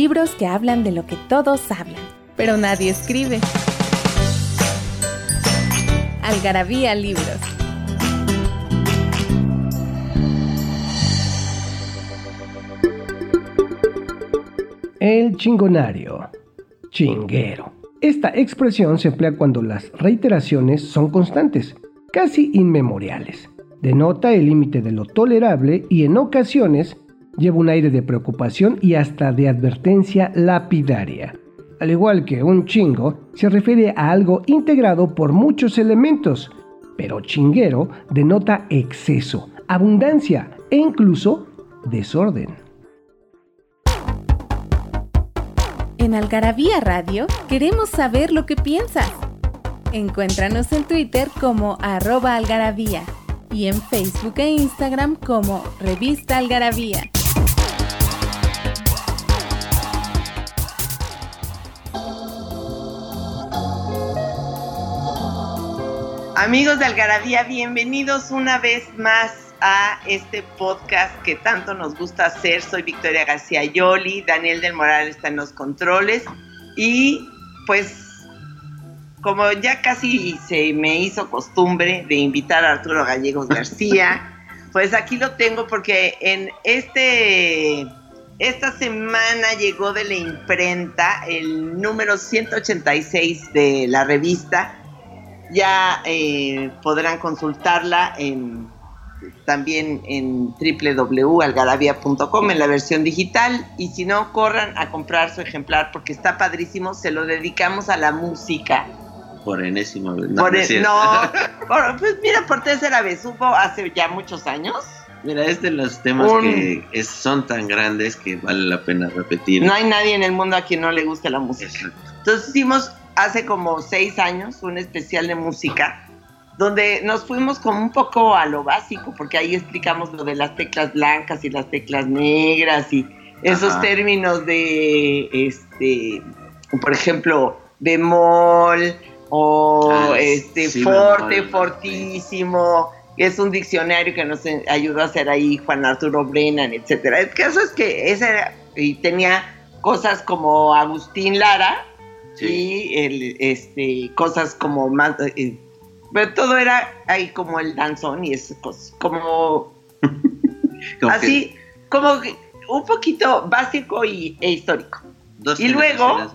Libros que hablan de lo que todos hablan, pero nadie escribe. Algarabía Libros. El chingonario. Chinguero. Esta expresión se emplea cuando las reiteraciones son constantes, casi inmemoriales. Denota el límite de lo tolerable y en ocasiones lleva un aire de preocupación y hasta de advertencia lapidaria. Al igual que un chingo, se refiere a algo integrado por muchos elementos, pero chinguero denota exceso, abundancia e incluso desorden. En Algarabía Radio queremos saber lo que piensas. Encuéntranos en Twitter como arroba algarabía y en Facebook e Instagram como revista algarabía. Amigos de Algarabía, bienvenidos una vez más a este podcast que tanto nos gusta hacer. Soy Victoria García Yoli, Daniel del Moral está en los controles y pues como ya casi se me hizo costumbre de invitar a Arturo Gallegos García, pues aquí lo tengo porque en este esta semana llegó de la imprenta el número 186 de la revista ya eh, podrán consultarla en, también en www.algarabia.com en la versión digital y si no, corran a comprar su ejemplar porque está padrísimo, se lo dedicamos a la música. Por enésima vez. No, Por e- cierto. no, por- pues mira, por tercera vez, hubo hace ya muchos años. Mira, es de los temas Un- que es- son tan grandes que vale la pena repetir. No hay nadie en el mundo a quien no le guste la música. Exacto. Entonces hicimos hace como seis años un especial de música donde nos fuimos como un poco a lo básico, porque ahí explicamos lo de las teclas blancas y las teclas negras y esos Ajá. términos de, este, por ejemplo, bemol o Ah, este sí, forte, bemol, fortísimo. Es un diccionario que nos ayudó a hacer ahí Juan Arturo Brennan, etcétera. El caso es que ese era- y tenía cosas como Agustín Lara, Sí. y el, este, cosas como más... eh, pero todo era ahí como el danzón y esas cosas, como Como que así, como un poquito básico y, e histórico. dos y luego-.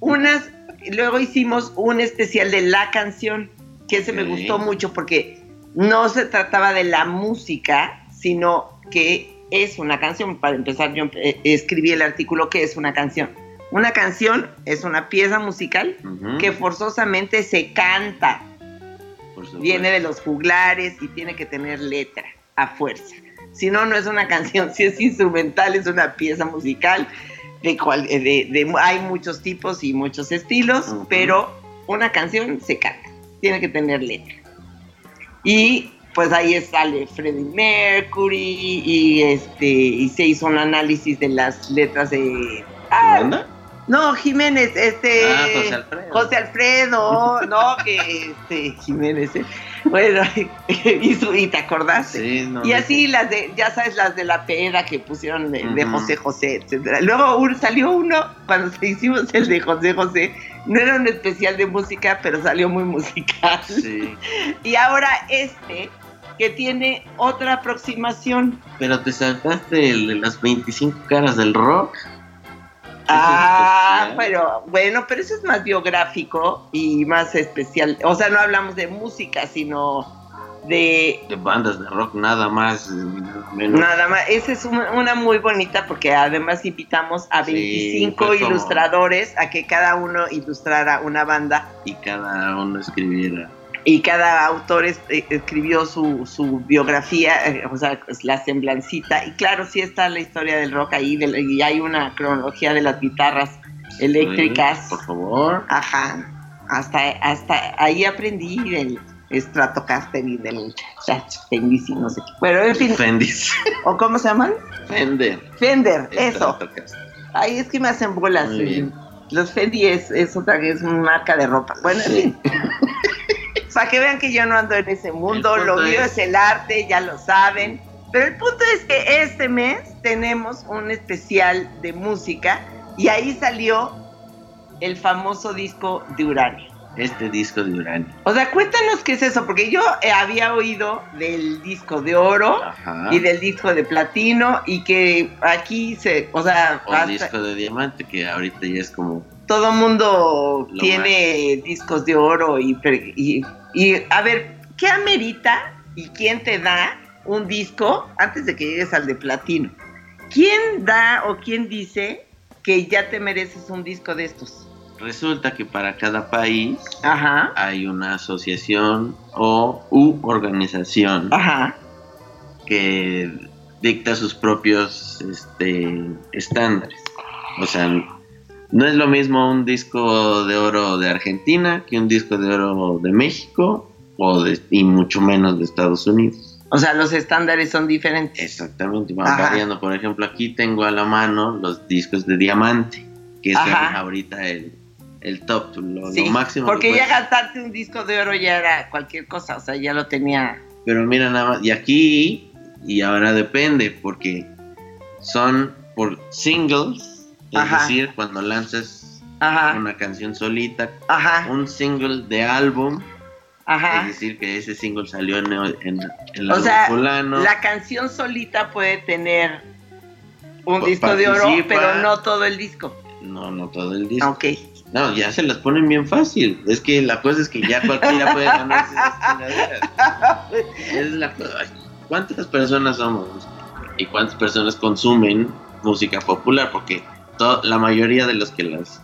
Unas, luego hicimos un especial de la canción, que ese me gustó mucho porque no se trataba de la música, sino que es una canción. Para empezar, yo eh, escribí el artículo que es una canción. Una canción es una pieza musical que forzosamente se canta, viene de los juglares y tiene que tener letra a fuerza. Si no, no es una canción, si es instrumental, es una pieza musical. De cual, de, de- hay muchos tipos y muchos estilos, pero una canción se canta, tiene que tener letra. Y pues ahí sale Freddie Mercury y este y se hizo un análisis de las letras de ah, ¿Banda? No Jiménez este Ah, José Alfredo. José Alfredo, no, que este, Jiménez, ¿eh? bueno, y, su- y te acordaste. Sí, no, y así las de, ya sabes, las de la peda que pusieron de, de. José José, etcétera. Luego un- salió uno, cuando se hicimos el de José José, no era un especial de música, pero salió muy musical. Sí. Y ahora este, que tiene otra aproximación. Pero te saltaste el de las 25 caras del rock. Ah, pero bueno, pero eso es más biográfico y más especial. O sea, no hablamos de música, sino de De bandas de rock, nada más, eh, nada menos. nada más. Esa es una, una muy bonita porque además invitamos a Sí, 25 fue como- ilustradores a que cada uno ilustrara una banda. Y cada uno escribiera y cada autor este, escribió su, su biografía, eh, o sea, pues, la semblancita. Y claro, sí está la historia del rock ahí, de, y hay una cronología de las guitarras eléctricas. Por favor. Ajá. Hasta, hasta ahí aprendí del Stratocaster y del Fendis y no sé qué. Pero en fin. Fendis. ¿O cómo se llaman? Fender. Fender, eso. Ay, es que me hacen bolas. Los Fendi es, es otra es una marca de ropa. Bueno, en Sí. fin. Para que vean que yo no ando en ese mundo, El lo mío es- es el arte, ya lo saben. Pero el punto es que este mes tenemos un especial de música y ahí salió el famoso disco de Uranio. Este disco de Uranio. O sea, cuéntanos qué es eso, porque yo había oído del disco de oro Ajá. y del disco de platino y que aquí se, o sea, O hasta- disco de diamante, que ahorita ya es como. todo mundo tiene discos de oro y, y, y, a ver, ¿qué amerita y quién te da un disco antes de que llegues al de platino? ¿Quién da o quién dice que ya te mereces un disco de estos? Resulta que para cada país Ajá, hay una asociación o u organización ajá, que dicta sus propios este, estándares. O sea, no es lo mismo un disco de oro de Argentina que un disco de oro de México o de, y mucho menos de Estados Unidos. o sea, los estándares son diferentes. Exactamente, van Ajá. variando. Por ejemplo, aquí tengo a la mano los discos de diamante, que es ahorita el, el top, lo, lo Sí, máximo. porque que ya gastarte un disco de oro ya era cualquier cosa, o sea, ya lo tenía. Pero mira nada más, y aquí, y ahora depende, porque son por singles, es Ajá. decir, cuando lanzas Ajá, una canción solita, ajá, un single de álbum, es decir, que ese single salió en, en, en el O sea, fulano. La canción solita puede tener un disco de oro, pero no todo el disco. No, no todo el disco. Ok. No, ya se las ponen bien fácil. Es que la cosa es que ya cualquiera puede ganarse esas. Es la cosa. ¿Cuántas personas somos? ¿Y cuántas personas consumen música popular? Porque la mayoría de los que las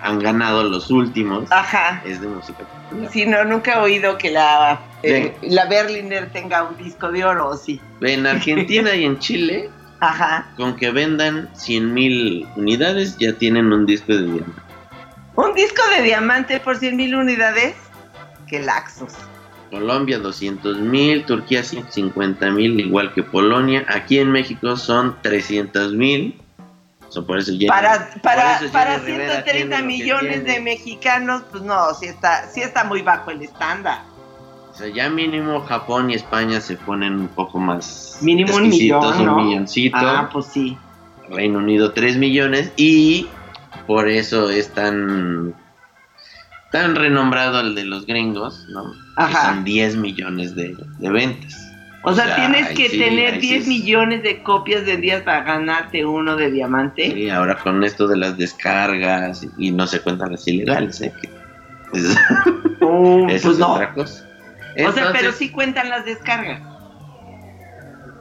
han ganado los últimos Ajá. es de música popular. Si no, nunca he oído que la, eh, la Berliner tenga un disco de oro, ¿o sí? En Argentina y en Chile, Ajá. con que vendan 100 mil unidades, ya tienen un disco de diamante. Un disco de diamante por 100 mil unidades. Qué laxos. Colombia 200 mil, Turquía 150 mil, igual que Polonia. Aquí en México son 300 mil. Por eso Jenny- Para, para, por eso para Jenny Rivera 130 tiene lo que millones de mexicanos, pues no, sí está, sí está muy bajo el estándar. O sea, ya mínimo Japón y España se ponen un poco más Mínimo un millón, ¿no? un milloncito. Ah, pues sí. Reino Unido 3 millones y por eso es tan tan renombrado el de los gringos, ¿no? Que Ajá. son 10 millones de, de ventas. O sea, tienes que sí, tener ahí sí 10 es- millones de copias vendidas para ganarte uno de diamante. Y ahora con esto de las descargas y no se cuentan las ilegales, ¿eh? Que es- Oh, eso pues es no. otra cosa. o sea, pero sí cuentan las descargas.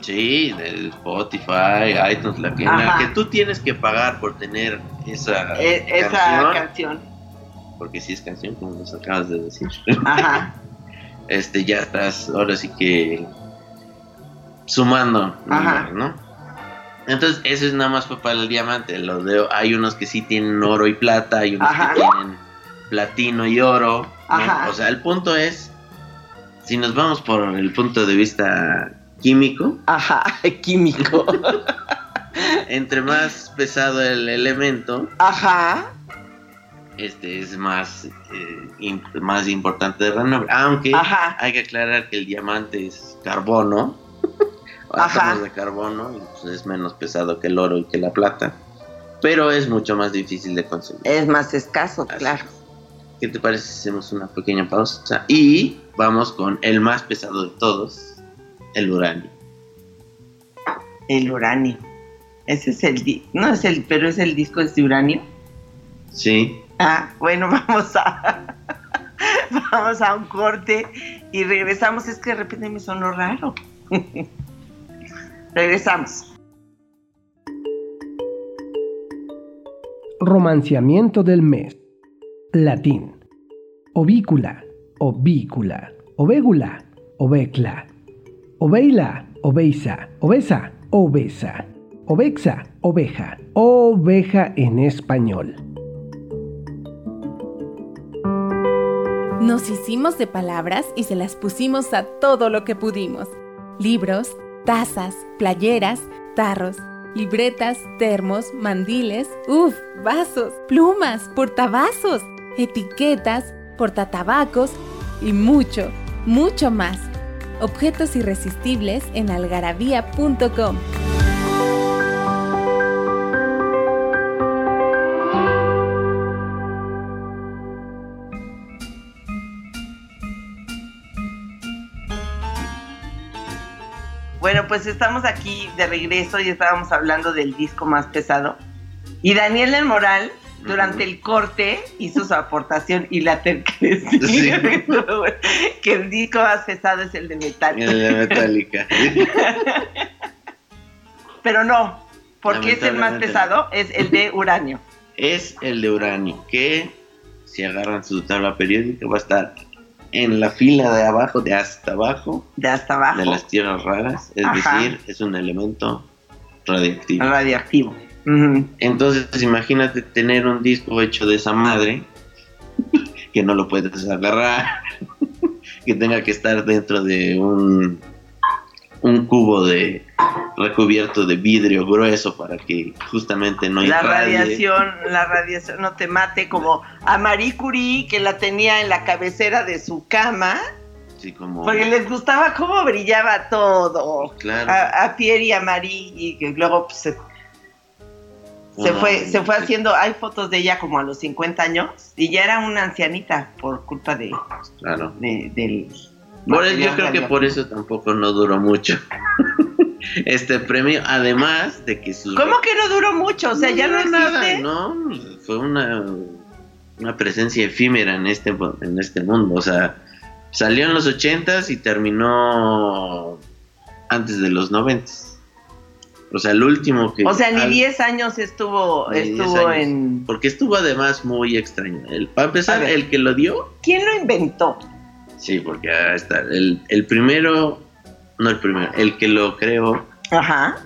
Sí, de Spotify, iTunes, la que, la que tú tienes que pagar por tener esa, Eh, esa canción, canción. porque sí es canción, como nos acabas de decir. Ajá. este ya estás ahora sí que sumando Ajá. ¿no? Entonces, eso es nada más para el diamante. Los de, hay unos que sí tienen oro y plata, hay unos Ajá. que tienen platino y oro. O sea, el punto es, si nos vamos por el punto de vista químico, Ajá. Químico. entre más pesado el elemento, Ajá. este es más, eh, más importante de renombre. Aunque Ajá. hay que aclarar que el diamante es carbono. Átomos de carbono, y pues es menos pesado que el oro y que la plata, pero es mucho más difícil de conseguir. Es más escaso, Así claro. ¿Qué te parece si hacemos una pequeña pausa? Y vamos con el más pesado de todos, el uranio. El uranio. Ese es el di- no es el, pero es el disco es de uranio. Sí, Ah, bueno, vamos a vamos a un corte y regresamos. Es que de repente me sonó raro. regresamos. Romanciamiento del mes. Latín. Ovícula, ovícula. Ovégula, ovecla, oveila, oveiza, obesa, obesa, ovexa, oveja, oveja en español. Nos hicimos de palabras y se las pusimos a todo lo que pudimos. Libros, tazas, playeras, tarros, libretas, termos, mandiles, uff, vasos, plumas, portavasos, etiquetas, portatabacos y mucho, mucho más. Objetos irresistibles en algarabía.com. pues estamos aquí de regreso y estábamos hablando del disco más pesado. Y Daniel del Moral, durante el corte, hizo su aportación y la terqué. Sí. que el disco más pesado es el de Metallica. El de Metallica. Pero no, porque es el más pesado, es el de Uranio. es el de uranio, que si agarran su tabla periódica va a estar en la fila de abajo, de hasta abajo, De hasta abajo. de las tierras raras, es Ajá. decir, es un elemento radiactivo. Radioactivo. Ujú. Entonces, imagínate tener un disco hecho de esa madre, que no lo puedes agarrar, que tenga que estar dentro de un, un cubo de recubierto de vidrio grueso para que justamente no La irradie. radiación, la radiación no te mate como a Marie Curie que la tenía en la cabecera de su cama Sí, como, porque les gustaba cómo brillaba todo claro, a, a Pierre y a Marie y que luego pues, se, se fue se fue haciendo hay fotos de ella como a los 50 años y ya era una ancianita por culpa de, Claro. de- del Por eso, yo creo que por eso tampoco no duró mucho este premio, además de que sus ¿Cómo que no duró mucho? O sea, ya no, existe. no, fue una, una presencia efímera en este, en este mundo. O sea, salió en los ochentas y terminó antes de los noventas. O sea, el último que. O sea, ni al- 10 años estuvo, Ni 10 estuvo años. en... Porque estuvo además muy extraño. El, para A empezar, ver. el que lo dio. ¿Quién lo inventó? Sí, porque ahí está. El, el primero. No el primero. El que lo creó Ajá.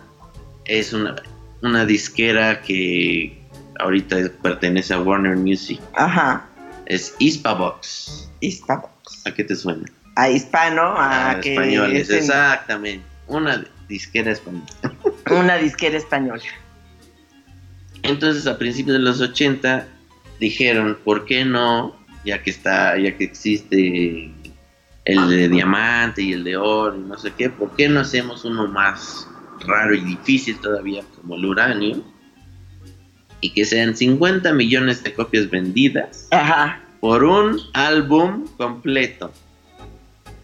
es una, una disquera que ahorita pertenece a Warner Music. Ajá. Es Hispavox. Hispano. ¿A qué te suena? A hispano, a Ah, que españoles, es en- exactamente. Una disquera española. una disquera española. Entonces, a principios de los 80 dijeron, ¿por qué no? Ya que está, ya que existe el de diamante y el de oro y no sé qué, ¿por qué no hacemos uno más raro y difícil todavía como el uranio? Y que sean 50 millones de copias vendidas Ajá. por un álbum completo.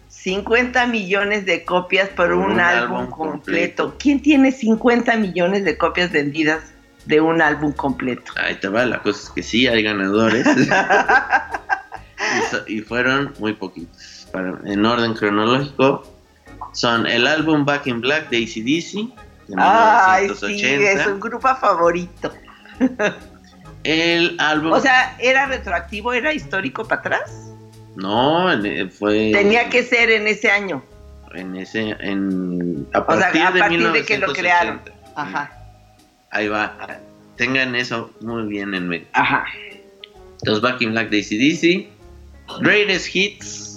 50 millones de copias por Por un, un álbum, álbum completo. completo. ¿Quién tiene 50 millones de copias vendidas de un álbum completo? Ahí te va, la cosa es que sí hay ganadores. y, so- y fueron muy poquitos. Para- en orden cronológico, son el álbum Back in Black de ACDC, de Ay, 1980. sí, es un grupo favorito. El álbum. O sea, ¿era retroactivo? ¿Era histórico para atrás? no, en- fue. Tenía que ser en ese año. En ese. En, a O sea, partir, a de, partir de que lo 1980. crearon. Ajá, Ahí va. Tengan eso muy bien en mente. ajá. Los Back in Black de ACDC. Greatest Hits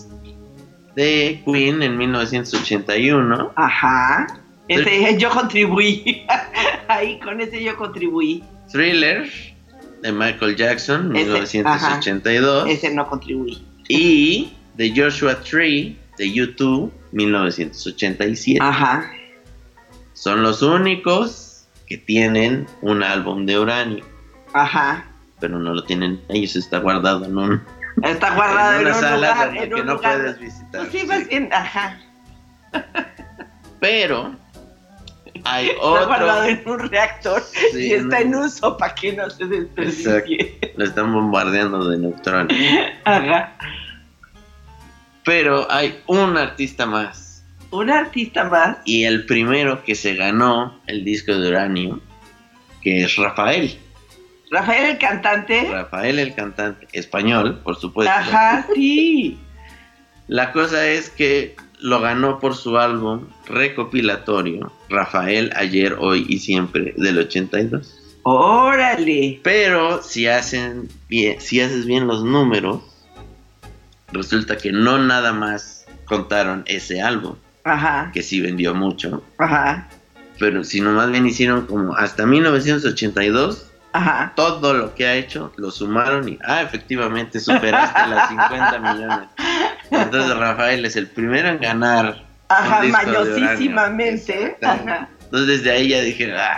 de Queen en 1981. Ajá. Ese, yo contribuí. Ahí con ese yo contribuí. Thriller de Michael Jackson, Ese, 1982. Ese no contribuí. Y de Joshua Tree de YouTube, 1987. Ajá. Son los únicos que tienen un álbum de uranio, Ajá. pero no lo tienen. Ellos está guardado en un Está guardado en, una un sala lugar. En que un no lugar. puedes visitar. Pues sí, más bien, ajá. Pero hay Está otro. guardado en un reactor Sí, y está en uso para que no se desperdicie. Lo están bombardeando de neutrones. Ajá. Pero hay un artista más. Un artista más. Y el primero que se ganó el disco de uranio, que es Rafael. Rafael el cantante. Rafael el cantante español, por supuesto. Ajá, sí. La cosa es que lo ganó por su álbum recopilatorio Rafael ayer, hoy y siempre del 82. Órale. Pero si hacen bien, si haces bien los números, resulta que no nada más contaron ese álbum, Ajá. que sí vendió mucho, Ajá. pero sino más bien hicieron como hasta 1982 Ajá. todo lo que ha hecho lo sumaron y ah efectivamente superaste las 50 millones. Entonces Rafael es el primero en ganar. Ajá. Ajá. Entonces desde ahí ya dije, ah,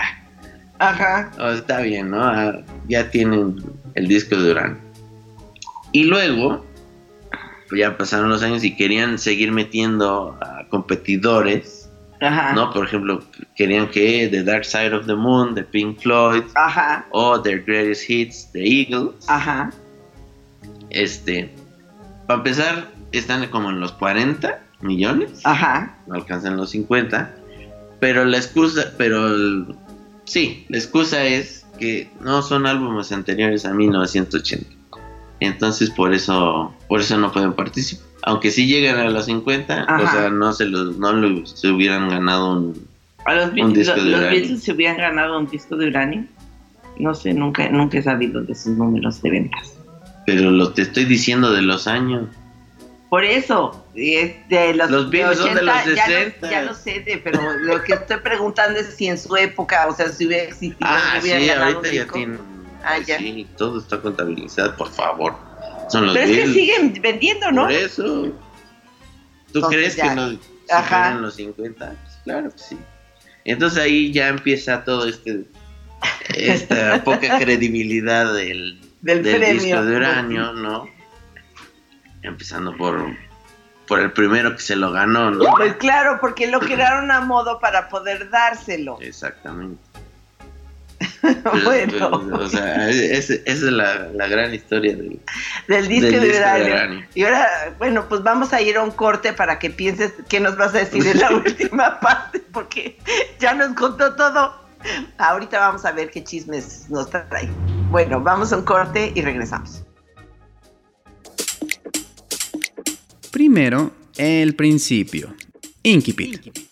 Ajá. oh, está bien, ¿no? Ah, ya tienen el disco de Uranio. Y luego, pues ya pasaron los años y querían seguir metiendo a competidores, Ajá. ¿no? Por ejemplo, querían que The Dark Side of the Moon de Pink Floyd Ajá. o Their Greatest Hits de Eagles. Ajá. Este, para empezar, están como en los 40 millones, Ajá. no alcanzan los 50, pero la excusa, pero el- sí, la excusa es que no son álbumes anteriores a 1980. Entonces por eso, por eso no pueden participar. Aunque sí llegan a los 50, o sea, no se los, no lo- se hubieran ganado un, A los, Un Beatles- disco de los. Beatles se hubieran ganado un disco de uranio. No sé, nunca, nunca he sabido de sus números de ventas. pero lo te estoy diciendo de los años. Por eso, es de los, Los Beatles son de los ya lo- 60. Ya lo, sé, de- pero lo que estoy preguntando es si en su época, o sea, si hubiera existido, Ah, hubieran sí, ganado ahorita un ya tienen. Ah, ya. Sí, todo está contabilizado, por favor. Son los Pero es que siguen vendiendo, ¿no? Por eso. ¿Tú Entonces crees ya. que nos Ajá. los 50? Pues claro que sí. Entonces ahí ya empieza todo este esta poca credibilidad del, Del del premio. disco de uranio, ¿no? Empezando por por el primero que se lo ganó, ¿no? Pues claro, porque lo crearon a modo para poder dárselo. Exactamente. Bueno, o sea, es- esa es la, la gran historia del, del disco, del de, disco. Y ahora, bueno, pues vamos a ir a un corte para que pienses qué nos vas a decir en la última parte, porque ya nos contó todo. Ahorita vamos a ver qué chismes nos trae. Bueno, vamos a un corte y regresamos. Primero, el principio. Incipit.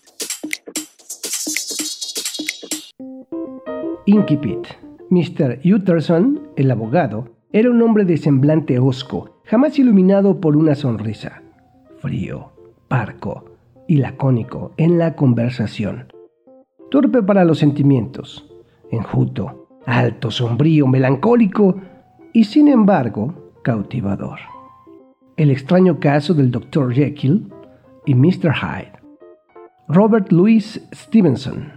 Incipit. Mr. Utterson, el abogado, era un hombre de semblante hosco, jamás iluminado por una sonrisa. Frío, parco y lacónico en la conversación. Torpe para los sentimientos, enjuto, alto, sombrío, melancólico y sin embargo cautivador. El extraño caso del Dr. Jekyll y Mr. Hyde. Robert Louis Stevenson.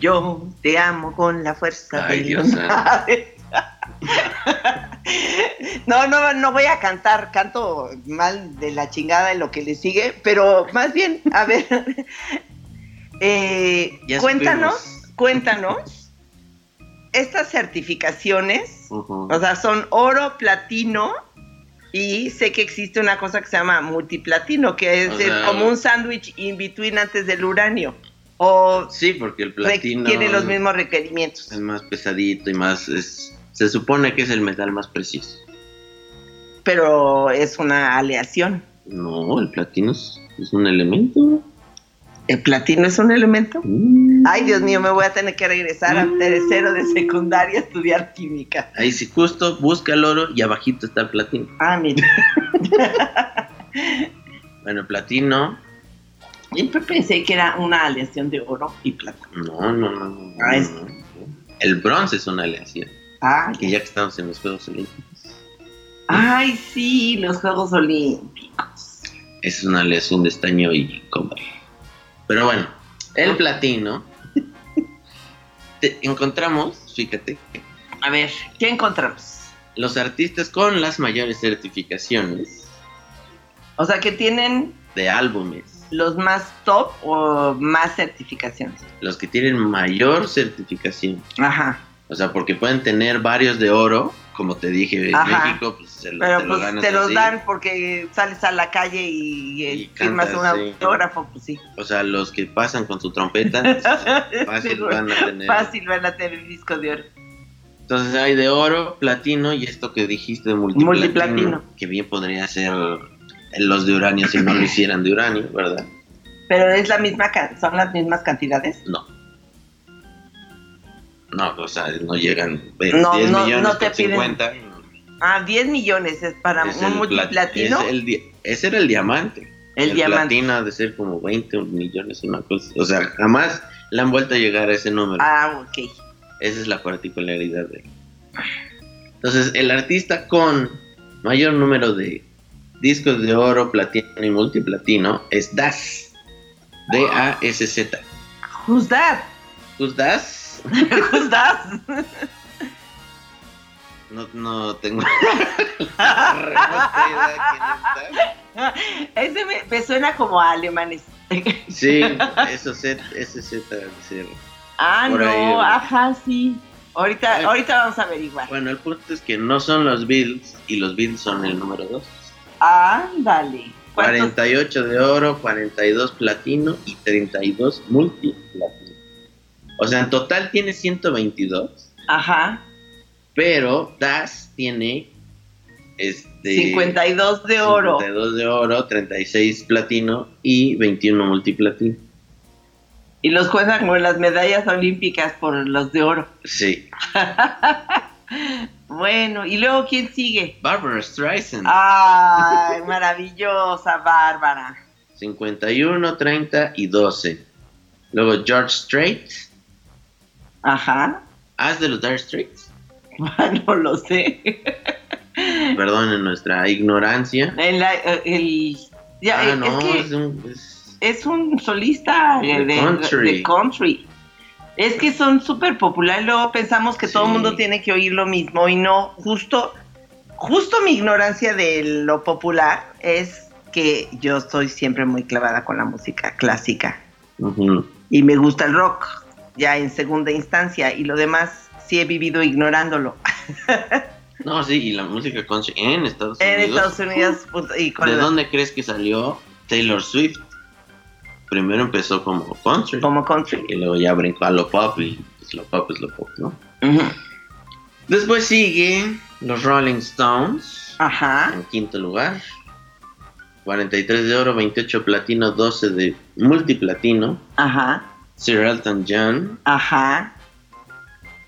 Yo te amo con la fuerza Ay, del Dios. No, no, no voy a cantar, canto mal de la chingada de lo que le sigue, pero más bien, a ver, eh, cuéntanos, supimos. cuéntanos, estas certificaciones, o sea, son oro, platino, y sé que existe una cosa que se llama multiplatino, que es O sea, como un sándwich in between antes del uranio, o Sí, porque el platino tiene los mismos requerimientos. es más pesadito y más es, se supone que es el metal más preciso. pero es una aleación. No, el platino es, es un elemento. ¿El platino es un elemento? Mm. Ay, Dios mío, me voy a tener que regresar a tercero de secundaria a estudiar química. Ahí sí, justo busca el oro y abajito está el platino. Ah, mira. Bueno, platino, Siempre pensé que era una aleación de oro y plata. no, no, no. no, Ah, es- no. El bronce es una aleación. Ah, Que ya que estamos en los Juegos Olímpicos, ay, sí, los Juegos Olímpicos. es una aleación de estaño y cobre. Pero bueno, el platino, te- encontramos, fíjate, A ver, ¿qué encontramos? los artistas con las mayores certificaciones O sea, que tienen de álbumes, los más top o más certificaciones. los que tienen mayor certificación. Ajá. O sea, porque pueden tener varios de oro, como te dije, en Ajá. México, pues se lo, Pero te pues te los dan porque sales a la calle y, eh, Y firmas cantas, un sí. autógrafo, pues sí. O sea, los que pasan con su trompeta, fácil van a tener. Fácil van a tener disco de oro. Entonces hay de oro, platino y esto que dijiste de multiplatino. Multiplatino. Que bien podría ser los de uranio si no lo hicieran de uranio, ¿verdad? Pero es la misma, son las mismas cantidades. No. No, o sea, no llegan eh, No, 10 no, millones no te piden- 50. Ah, 10 millones es para Es un el plat- multiplatino. es el ese era el diamante. El diamante. platino ha de ser como 20 millones, una cosa. O sea, jamás le han vuelto a llegar a ese número. Ah, ok. Esa es la particularidad de él. Entonces, el artista con mayor número de discos de oro, platino y multiplatino es Das. D-A-S-Z. Who's that? ¿Who's Das? Who's that? No, no tengo Das. Ese me, me suena como a alemanes. Sí, eso Z, ese Z. Ah, Por no, ahí, ajá, sí. Ahorita, ahorita vamos a averiguar. Bueno, el punto es que no son los Beatles y los Beatles son el número 2. Ándale. ¿Cuántos? 48 de oro, 42 platino y 32 multiplatino. O sea, en total tiene 122, Ajá. pero Das tiene este 52 de oro. 52 de oro, 36 platino y 21 multiplatino. Y los juegan con las medallas olímpicas por los de oro. Sí. Bueno, y luego ¿quién sigue? Barbara Streisand, Ay, maravillosa Bárbara. 51, 30 y 12. Luego George Strait. Ajá. ¿Haz de los Dire Straits? No lo sé. Perdonen nuestra ignorancia. En eh, el, ya, ah, eh, no, es que es un- es- es un solista De de, de- country. de country. Es que son súper populares. Luego pensamos que todo el mundo tiene que oír lo mismo y no. Justo, justo mi ignorancia de lo popular es que yo estoy siempre muy clavada con la música clásica y me gusta el rock ya en segunda instancia y lo demás sí he vivido ignorándolo. No, sí, y la música country en Estados En Unidos. Estados Unidos y con ¿De la- dónde crees que salió Taylor Swift? Primero empezó como country como country. y luego ya brincó a lo pop y pues, lo pop es lo pop, ¿no? Ujú. Después sigue los Rolling Stones Ajá. en quinto lugar. 43 de oro, 28 platino, 12 de multiplatino. Ajá. Sir Elton John, Ajá.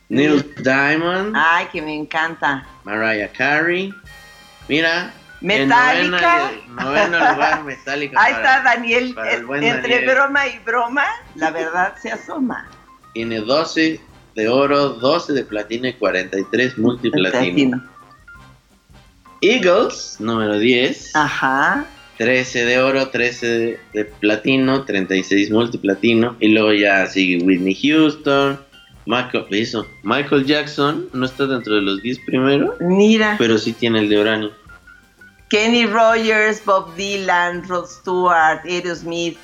Neil Diamond, Ay, que me encanta. Mariah Carey. Mira, Metallica. En novena, noveno lugar, Metallica. Ahí para- está Daniel. entre Daniel. broma y broma, la verdad se asoma. Tiene 12 de oro, 12 de platino y 43 multiplatino. Platino. Eagles, número 10. Ajá. 13 de oro, 13 de, de platino, 36 multiplatino. Y luego ya sigue Whitney Houston. Michael, Michael Jackson no está dentro de los 10 primeros, Mira. pero sí tiene el de uranio. Kenny Rogers, Bob Dylan, Rod Stewart, Aerosmith,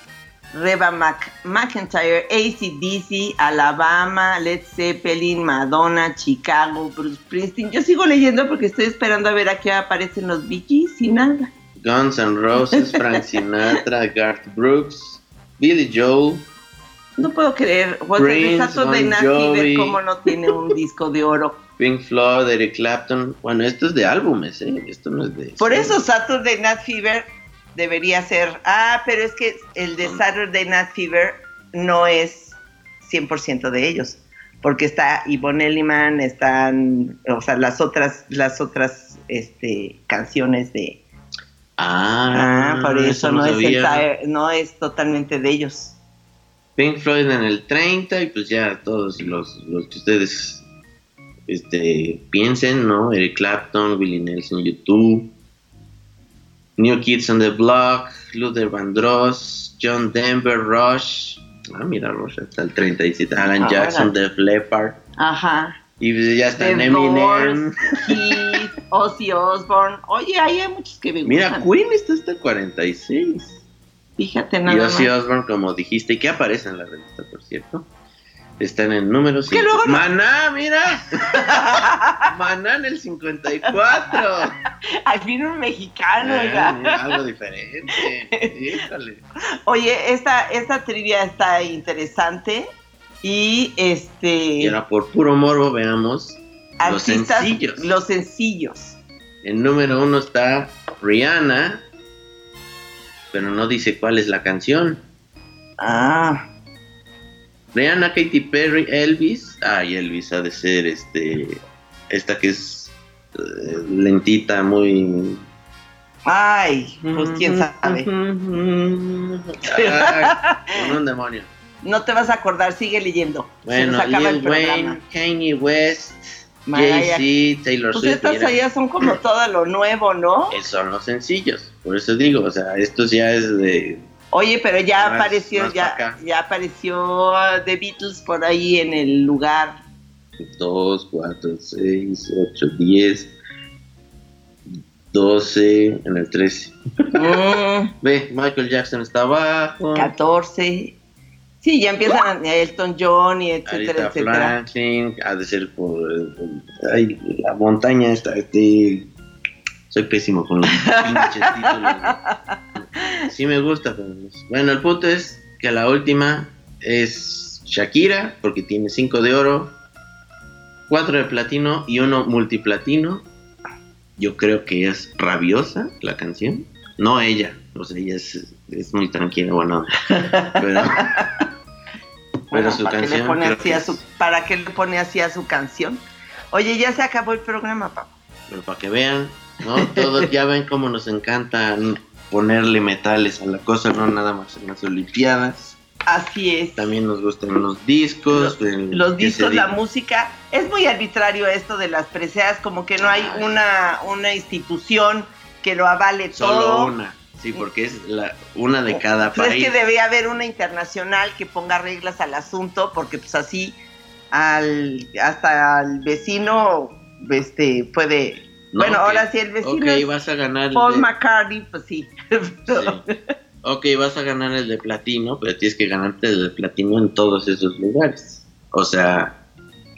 Reba Mac McIntyre, ACDC, Alabama, Led Zeppelin, Madonna, Chicago, Bruce Springsteen. Yo sigo leyendo porque estoy esperando a ver a qué aparecen los Gees y nada. Guns N' Roses, Frank Sinatra, Garth Brooks, Billy Joel, No puedo creer. Walter de Prince, Fever, Jovi. cómo no tiene un disco de oro. Pink Floyd, Eric Clapton. Bueno, esto es de álbumes, ¿eh? Esto no es de... Por eso Saturday Night Fever debería ser. Ah, pero es que el de Son- Saturday Night Fever no es 100% de ellos. Porque está Yvonne Elliman, están, o sea, las otras, las otras este, canciones de. Ah, Ah, por eso, no, es sabía. entire- no es totalmente de ellos. Pink Floyd en el 30 y pues ya todos los, los que ustedes este, piensen, ¿no? Eric Clapton, Willie Nelson, YouTube, New Kids on the Block, Luther Vandross, John Denver, Rush. Ah, mira, Rush hasta el 37. Alan Ah, Jackson. Def Leppard. Ajá. Y ya está The Eminem. Kiss, Ozzy Osbourne. Oye, ahí hay muchos que me gustan. Mira, Queen está hasta 46. Fíjate Y nada Ozzy más. Osbourne, como dijiste, y que aparece en la revista, por cierto. Está en el número Que 5. luego no- Maná, mira. Maná en el 54. Al fin un mexicano, mira, algo diferente. Híjole. Oye, esta, esta trivia está interesante. Y este. Y ahora por puro morbo veamos los artistas- sencillos. Los sencillos. En número uno está Rihanna, pero no dice cuál es la canción. Ah. Rihanna, Katy Perry, Elvis. Ay, Elvis ha de ser este. Esta que es eh, lentita, muy. Ay, pues quién sabe. Ay, con un demonio. No te vas a acordar, sigue leyendo. Bueno, Lil. Wayne, Kanye West, Jay-Z, Taylor Pues Swift. estas mira. allá son como todo lo nuevo, ¿no? Son los sencillos. Por eso digo, o sea, esto ya es de. Oye, pero ya Más- apareció, más ya, apareció The Beatles por ahí en el lugar. 2, 4, 6, 8, 10, 12, en el 13. Mm, Ve, Michael Jackson está abajo. 14. Sí, ya empiezan Elton John y etcétera, Arita etcétera. Franklin, ha de ser por. ay, la montaña está. Este, soy pésimo con los pinches títulos. Sí me gusta, pero. Bueno, el punto es que la última es Shakira, porque tiene 5 de oro, 4 de platino y uno multiplatino. Yo creo que es rabiosa la canción. No ella, o sea, ella es, es muy tranquila, bueno. Pero, pero Bueno, su ¿para qué le canción. pone así que a es- su, ¿Para qué le pone así a su canción? Oye, ya se acabó el programa, papá. Pero para que vean, ¿no? Todos ya ven cómo nos encanta ponerle metales a la cosa, no nada más en las Olimpiadas. Así es. También nos gustan los discos. Los discos, la música, es muy arbitrario esto de las preseas, como que no hay una, una institución que lo avale Solo todo. una, sí, porque es la, una de cada país. es que debe haber una internacional que ponga reglas al asunto, porque pues así al, hasta al vecino este puede... No, bueno, ok, ahora sí el vecino Ok, es vas a ganar. Paul de- McCartney, pues sí. sí. Ok, vas a ganar el de platino, pero tienes que ganarte el de platino en todos esos lugares. O sea,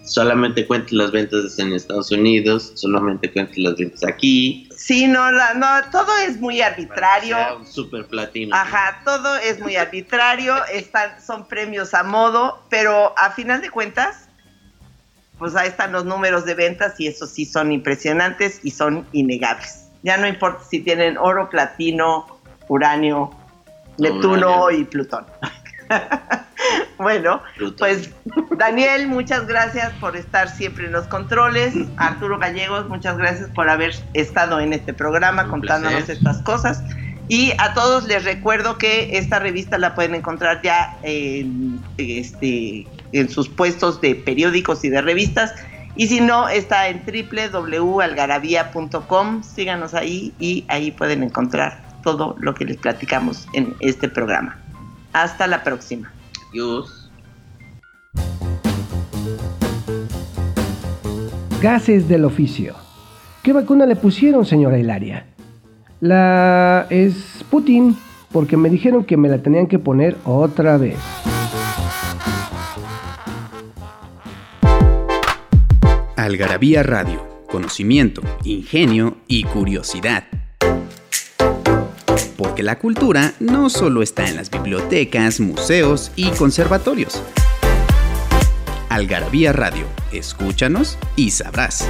solamente cuentes las ventas en Estados Unidos, solamente cuentes las ventas aquí. Sí, no, la- no, todo es muy arbitrario. Para que sea un super platino. Ajá, todo es muy arbitrario, están, son premios a modo, pero a final de cuentas, pues ahí están los números de ventas y esos sí son impresionantes y son innegables. Ya no importa si tienen oro, platino, uranio, Neptuno Uranio. y Plutón. bueno, pues Daniel, muchas gracias por estar siempre en los controles. Arturo Gallegos, muchas gracias por haber estado en este programa Un contándonos placer. estas cosas. Y a todos les recuerdo que esta revista la pueden encontrar ya en, este, en sus puestos de periódicos y de revistas. Y si no, está en www.algarabía.com. Síganos ahí y ahí pueden encontrar todo lo que les platicamos en este programa. Hasta la próxima. Adiós. Gases del oficio. ¿Qué vacuna le pusieron, señora Hilaria? La es Putin, porque me dijeron que me la tenían que poner otra vez. Algarabía Radio. Conocimiento, ingenio y curiosidad. Porque la cultura no solo está en las bibliotecas, museos y conservatorios. Algarabía Radio. Escúchanos y sabrás.